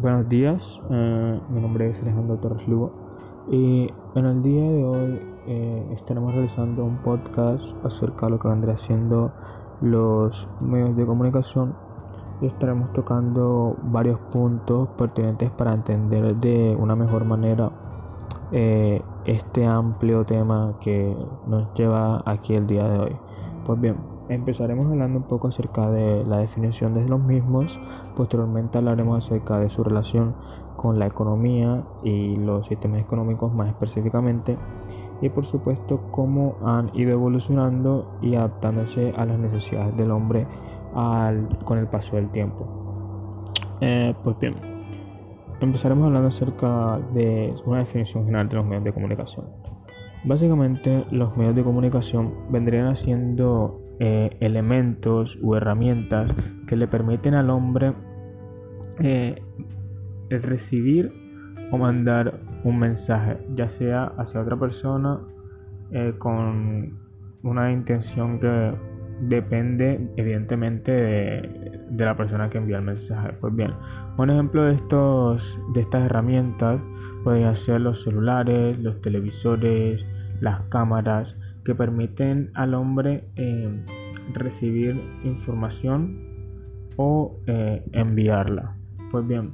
buenos días, eh, mi nombre es Alejandro Torres Lugo y en el día de hoy eh, estaremos realizando un podcast acerca de lo que vendría siendo los medios de comunicación y estaremos tocando varios puntos pertinentes para entender de una mejor manera eh, este amplio tema que nos lleva aquí el día de hoy. Pues bien, empezaremos hablando un poco acerca de la definición de los mismos, posteriormente hablaremos acerca de su relación con la economía y los sistemas económicos más específicamente y por supuesto cómo han ido evolucionando y adaptándose a las necesidades del hombre con el paso del tiempo. Eh, pues bien, empezaremos hablando acerca de una definición general de los medios de comunicación. Básicamente los medios de comunicación vendrían siendo eh, elementos u herramientas que le permiten al hombre eh, recibir o mandar un mensaje, ya sea hacia otra persona eh, con una intención que depende evidentemente de, de, la persona que envía el mensaje. Pues bien, un ejemplo de estos de estas herramientas pueden ser los celulares, los televisores, las cámaras que permiten al hombre eh, recibir información o eh, enviarla. Pues bien,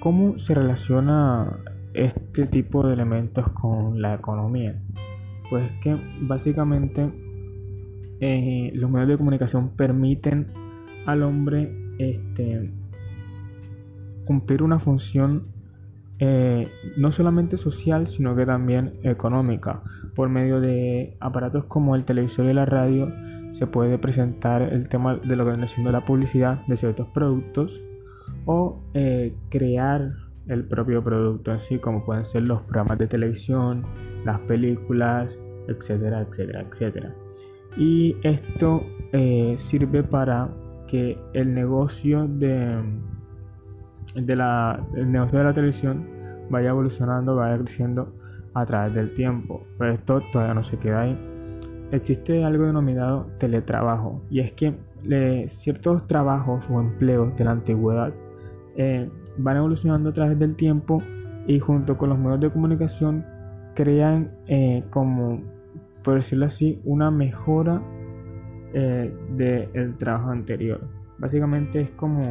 ¿cómo se relaciona este tipo de elementos con la economía? Pues que básicamente eh, los medios de comunicación permiten al hombre este, cumplir una función eh, no solamente social, sino que también económica. Por medio de aparatos como el televisor y la radio se puede presentar el tema de lo que viene siendo la publicidad de ciertos productos o eh, crear el propio producto, así como pueden ser los programas de televisión, las películas, etcétera, etcétera, etcétera. Y esto eh, sirve para que el negocio de de la, el negocio de la televisión vaya evolucionando, vaya creciendo a través del tiempo. Pero esto todavía no se queda ahí. Existe algo denominado teletrabajo y es que ciertos trabajos o empleos de la antigüedad eh, van evolucionando a través del tiempo y junto con los medios de comunicación crean eh, como, por decirlo así, una mejora eh, del trabajo anterior. Básicamente es como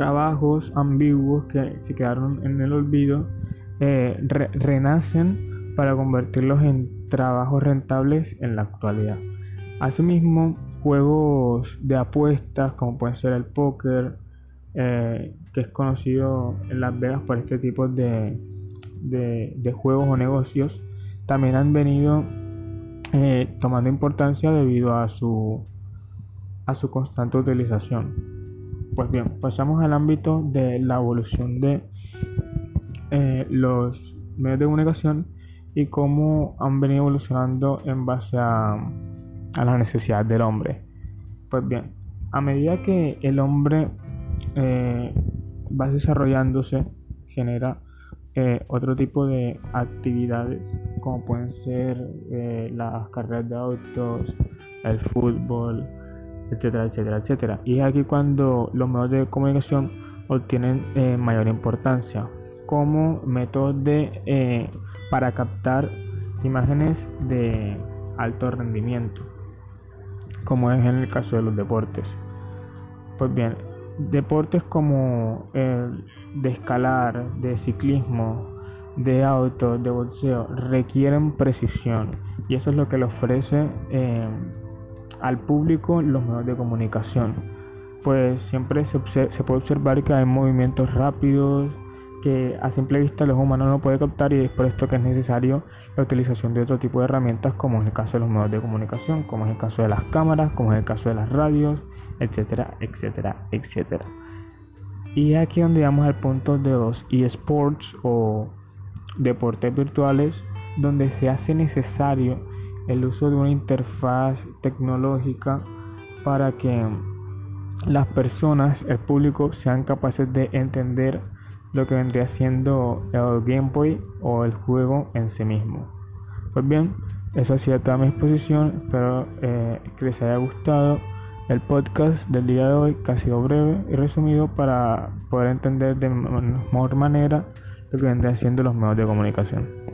trabajos ambiguos que se quedaron en el olvido eh, renacen para convertirlos en trabajos rentables en la actualidad. Asimismo, juegos de apuestas como puede ser el póker, eh, que es conocido en Las Vegas por este tipo de, de, juegos o negocios, también han venido eh, tomando importancia debido a su, a su constante utilización. Pues bien, pasamos al ámbito de la evolución de eh, los medios de comunicación y cómo han venido evolucionando en base a, a las necesidades del hombre. Pues bien, a medida que el hombre eh, va desarrollándose, genera eh, otro tipo de actividades como pueden ser las carreras de autos, el fútbol, etcétera, etcétera, etcétera. Y es aquí cuando los medios de comunicación obtienen eh, mayor importancia como método de eh, para captar imágenes de alto rendimiento, como es en el caso de los deportes. Pues bien, deportes como el de escalar, de ciclismo, de auto, de boxeo, requieren precisión y eso es lo que le ofrece eh, al público los medios de comunicación. Pues siempre se, se, puede observar que hay movimientos rápidos que a simple vista los humanos no pueden captar y es por esto que es necesario la utilización de otro tipo de herramientas como es el caso de los medios de comunicación, como es el caso de las cámaras, como es el caso de las radios, etcétera, etcétera, etcétera. Y aquí donde vamos al punto de los eSports o deportes virtuales donde se hace necesario el uso de una interfaz tecnológica para que las personas, el público, sean capaces de entender lo que vendría siendo el gameplay o el juego en sí mismo. Pues bien, eso ha sido toda mi exposición. Espero eh, que les haya gustado. el podcast del día de hoy, que ha sido breve y resumido para poder entender de mejor manera lo que vendrían siendo los medios de comunicación.